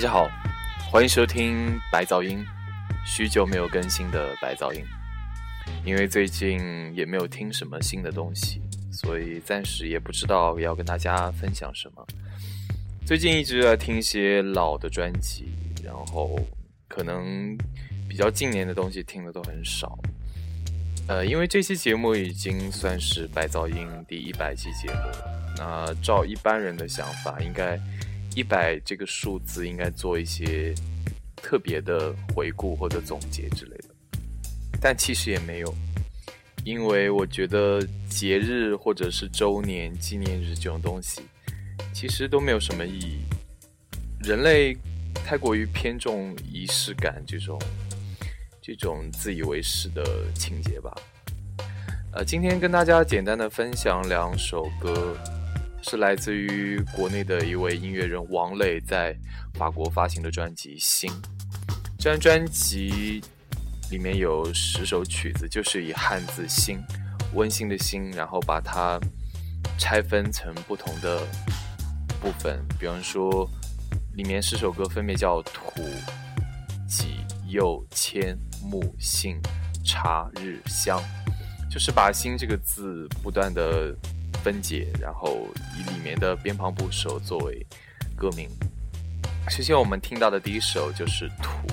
大家好，欢迎收听白噪音。许久没有更新的白噪音，因为最近也没有听什么新的东西，所以暂时也不知道要跟大家分享什么。最近一直在听一些老的专辑，然后可能比较近年的东西听的都很少。呃，因为这期节目已经算是白噪音第一百期节目了，那照一般人的想法，应该。一百这个数字应该做一些特别的回顾或者总结之类的，但其实也没有，因为我觉得节日或者是周年纪念日这种东西，其实都没有什么意义。人类太过于偏重仪式感这种这种自以为是的情节吧。呃，今天跟大家简单的分享两首歌。是来自于国内的一位音乐人王磊在法国发行的专辑《心》。这张专辑里面有十首曲子，就是以汉字“心”温馨的心，然后把它拆分成不同的部分。比方说，里面十首歌分别叫土、己、右、谦、木、信、茶、日、香，就是把“心”这个字不断的。分解，然后以里面的边旁部首作为歌名。首先，我们听到的第一首就是《土》。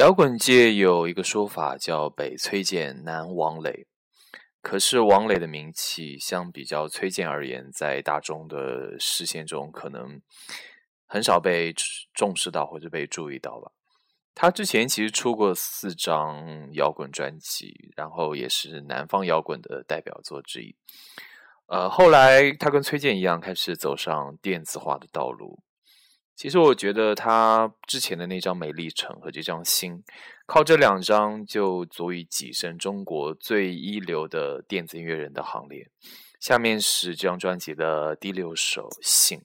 摇滚界有一个说法叫“北崔健，南王磊”，可是王磊的名气相比较崔健而言，在大众的视线中可能很少被重视到或者被注意到吧。他之前其实出过四张摇滚专辑，然后也是南方摇滚的代表作之一。呃，后来他跟崔健一样，开始走上电子化的道路。其实我觉得他之前的那张《美丽城》和这张《心》，靠这两张就足以跻身中国最一流的电子音乐人的行列。下面是这张专辑的第六首《信》。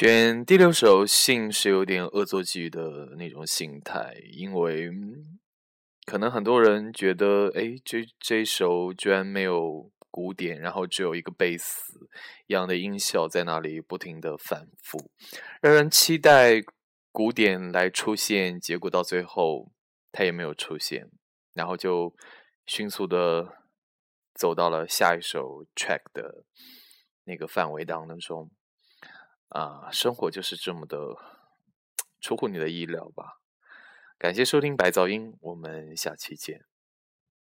选第六首《信》是有点恶作剧的那种心态，因为可能很多人觉得，哎，这这首居然没有鼓点，然后只有一个贝斯一样的音效在那里不停的反复，让人期待鼓点来出现，结果到最后它也没有出现，然后就迅速的走到了下一首 track 的那个范围当中。啊，生活就是这么的出乎你的意料吧？感谢收听白噪音，我们下期见。